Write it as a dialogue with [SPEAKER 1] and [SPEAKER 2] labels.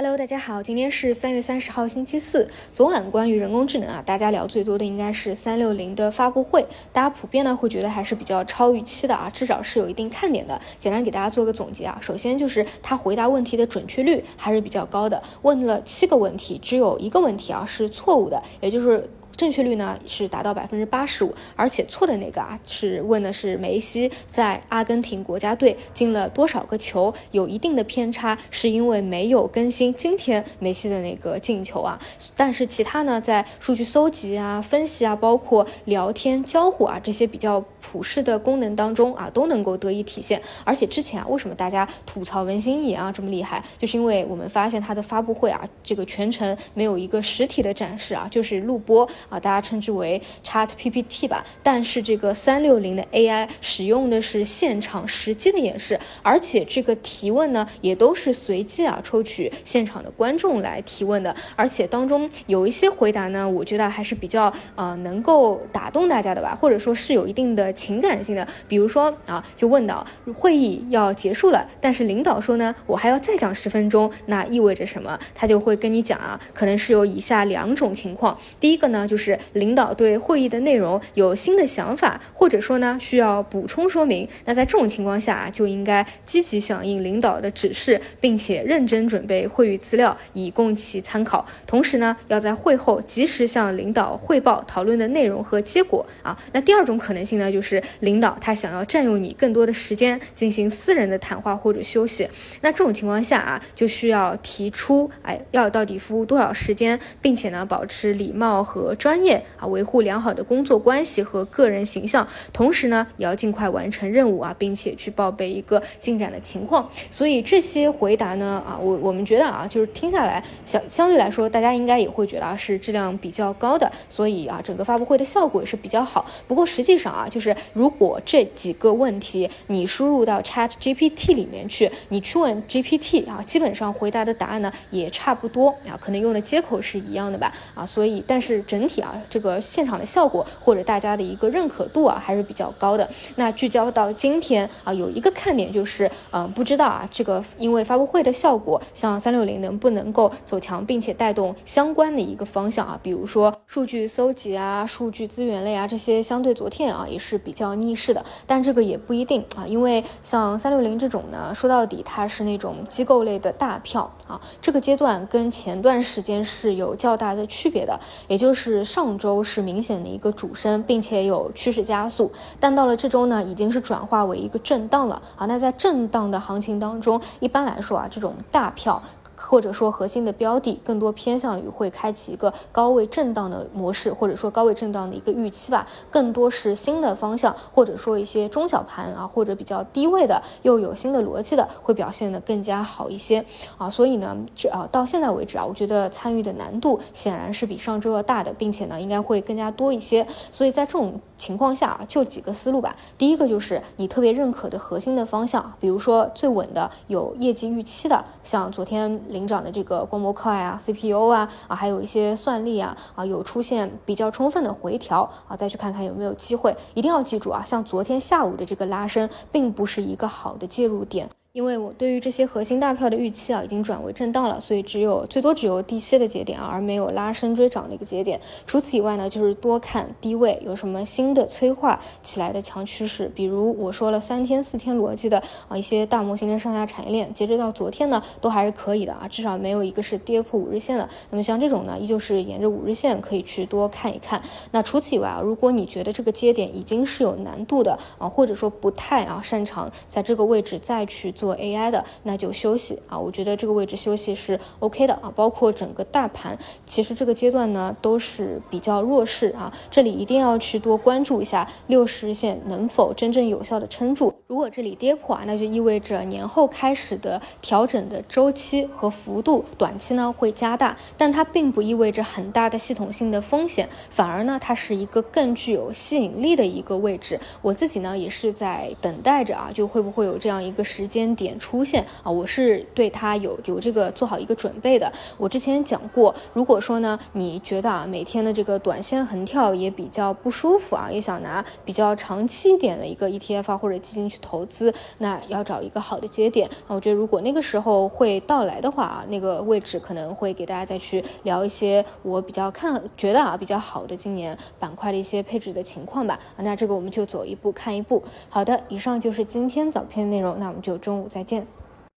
[SPEAKER 1] Hello，大家好，今天是三月三十号，星期四。昨晚关于人工智能啊，大家聊最多的应该是三六零的发布会，大家普遍呢会觉得还是比较超预期的啊，至少是有一定看点的。简单给大家做个总结啊，首先就是他回答问题的准确率还是比较高的，问了七个问题，只有一个问题啊是错误的，也就是。正确率呢是达到百分之八十五，而且错的那个啊是问的是梅西在阿根廷国家队进了多少个球，有一定的偏差，是因为没有更新今天梅西的那个进球啊。但是其他呢，在数据搜集啊、分析啊，包括聊天交互啊这些比较普适的功能当中啊，都能够得以体现。而且之前啊，为什么大家吐槽文心一言啊这么厉害，就是因为我们发现它的发布会啊，这个全程没有一个实体的展示啊，就是录播。啊，大家称之为 Chat PPT 吧，但是这个三六零的 AI 使用的是现场实际的演示，而且这个提问呢也都是随机啊抽取现场的观众来提问的，而且当中有一些回答呢，我觉得还是比较呃能够打动大家的吧，或者说是有一定的情感性的，比如说啊，就问到会议要结束了，但是领导说呢，我还要再讲十分钟，那意味着什么？他就会跟你讲啊，可能是有以下两种情况，第一个呢就。是领导对会议的内容有新的想法，或者说呢需要补充说明，那在这种情况下啊，就应该积极响应领导的指示，并且认真准备会议资料以供其参考。同时呢，要在会后及时向领导汇报讨论的内容和结果啊。那第二种可能性呢，就就是领导他想要占用你更多的时间进行私人的谈话或者休息。那这种情况下啊，就需要提出哎要到底服务多少时间，并且呢保持礼貌和。专业啊，维护良好的工作关系和个人形象，同时呢，也要尽快完成任务啊，并且去报备一个进展的情况。所以这些回答呢，啊，我我们觉得啊，就是听下来相相对来说，大家应该也会觉得啊，是质量比较高的。所以啊，整个发布会的效果也是比较好。不过实际上啊，就是如果这几个问题你输入到 Chat GPT 里面去，你去问 GPT 啊，基本上回答的答案呢也差不多啊，可能用的接口是一样的吧啊。所以，但是整体。啊，这个现场的效果或者大家的一个认可度啊，还是比较高的。那聚焦到今天啊，有一个看点就是，嗯，不知道啊，这个因为发布会的效果，像三六零能不能够走强，并且带动相关的一个方向啊，比如说数据搜集啊、数据资源类啊这些，相对昨天啊也是比较逆势的。但这个也不一定啊，因为像三六零这种呢，说到底它是那种机构类的大票啊，这个阶段跟前段时间是有较大的区别的，也就是。上周是明显的一个主升，并且有趋势加速，但到了这周呢，已经是转化为一个震荡了啊。那在震荡的行情当中，一般来说啊，这种大票。或者说核心的标的更多偏向于会开启一个高位震荡的模式，或者说高位震荡的一个预期吧，更多是新的方向，或者说一些中小盘啊，或者比较低位的又有新的逻辑的，会表现的更加好一些啊。所以呢，这啊到现在为止啊，我觉得参与的难度显然是比上周要大的，并且呢，应该会更加多一些。所以在这种情况下啊，就几个思路吧。第一个就是你特别认可的核心的方向，比如说最稳的有业绩预期的，像昨天。领涨的这个光模块啊，CPU 啊啊，还有一些算力啊啊，有出现比较充分的回调啊，再去看看有没有机会。一定要记住啊，像昨天下午的这个拉升，并不是一个好的介入点。因为我对于这些核心大票的预期啊，已经转为震荡了，所以只有最多只有低吸的节点啊，而没有拉升追涨的一个节点。除此以外呢，就是多看低位有什么新的催化起来的强趋势，比如我说了三天四天逻辑的啊一些大模型的上下产业链，截止到昨天呢，都还是可以的啊，至少没有一个是跌破五日线的。那么像这种呢，依旧是沿着五日线可以去多看一看。那除此以外啊，如果你觉得这个节点已经是有难度的啊，或者说不太啊擅长在这个位置再去做。做 AI 的那就休息啊，我觉得这个位置休息是 OK 的啊。包括整个大盘，其实这个阶段呢都是比较弱势啊。这里一定要去多关注一下六十日线能否真正有效的撑住。如果这里跌破啊，那就意味着年后开始的调整的周期和幅度短期呢会加大，但它并不意味着很大的系统性的风险，反而呢它是一个更具有吸引力的一个位置。我自己呢也是在等待着啊，就会不会有这样一个时间。点出现啊，我是对它有有这个做好一个准备的。我之前讲过，如果说呢，你觉得啊每天的这个短线横跳也比较不舒服啊，也想拿比较长期点的一个 ETF 或者基金去投资，那要找一个好的节点。那我觉得如果那个时候会到来的话啊，那个位置可能会给大家再去聊一些我比较看觉得啊比较好的今年板块的一些配置的情况吧。那这个我们就走一步看一步。好的，以上就是今天早篇的内容，那我们就中再见。